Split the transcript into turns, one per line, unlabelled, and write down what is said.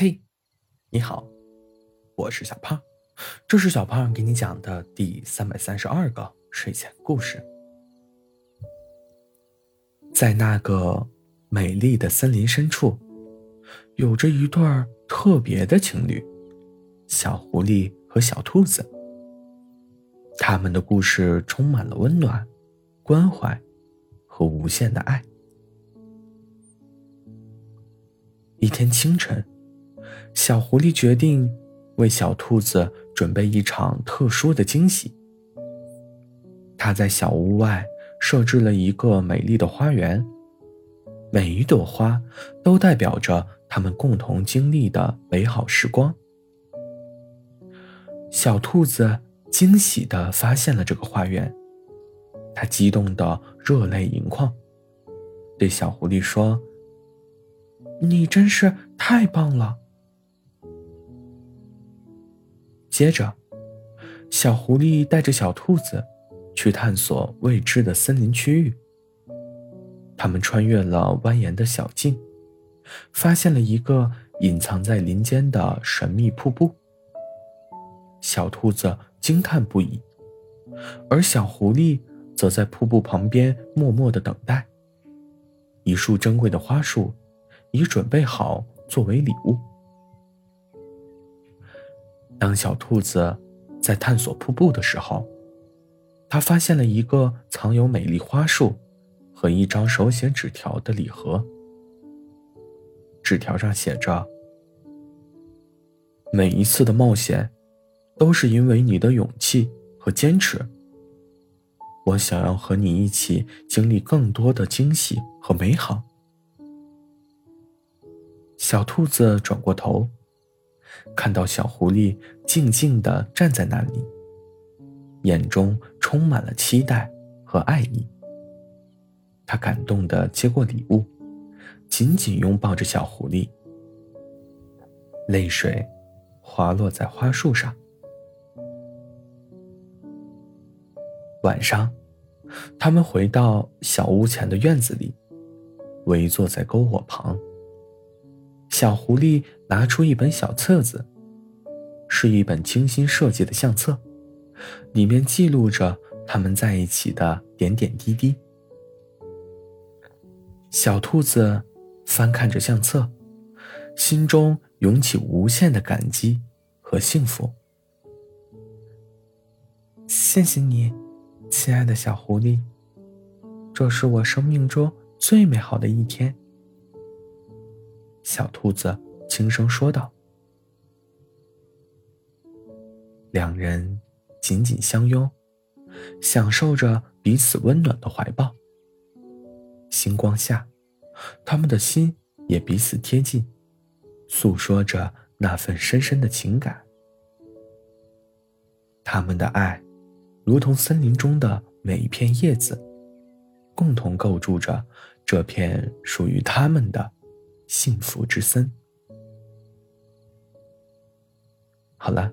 嘿，你好，我是小胖，这是小胖给你讲的第三百三十二个睡前故事。在那个美丽的森林深处，有着一对特别的情侣——小狐狸和小兔子。他们的故事充满了温暖、关怀和无限的爱。一天清晨。小狐狸决定为小兔子准备一场特殊的惊喜。他在小屋外设置了一个美丽的花园，每一朵花都代表着他们共同经历的美好时光。小兔子惊喜地发现了这个花园，它激动得热泪盈眶，对小狐狸说：“你真是太棒了！”接着，小狐狸带着小兔子去探索未知的森林区域。他们穿越了蜿蜒的小径，发现了一个隐藏在林间的神秘瀑布。小兔子惊叹不已，而小狐狸则在瀑布旁边默默的等待。一束珍贵的花束已准备好作为礼物。当小兔子在探索瀑布的时候，它发现了一个藏有美丽花束和一张手写纸条的礼盒。纸条上写着：“每一次的冒险，都是因为你的勇气和坚持。我想要和你一起经历更多的惊喜和美好。”小兔子转过头。看到小狐狸静静地站在那里，眼中充满了期待和爱意。他感动地接过礼物，紧紧拥抱着小狐狸，泪水滑落在花束上。晚上，他们回到小屋前的院子里，围坐在篝火旁。小狐狸拿出一本小册子，是一本精心设计的相册，里面记录着他们在一起的点点滴滴。小兔子翻看着相册，心中涌起无限的感激和幸福。谢谢你，亲爱的小狐狸，这是我生命中最美好的一天。小兔子轻声说道：“两人紧紧相拥，享受着彼此温暖的怀抱。星光下，他们的心也彼此贴近，诉说着那份深深的情感。他们的爱，如同森林中的每一片叶子，共同构筑着这片属于他们的。”幸福之森。好了，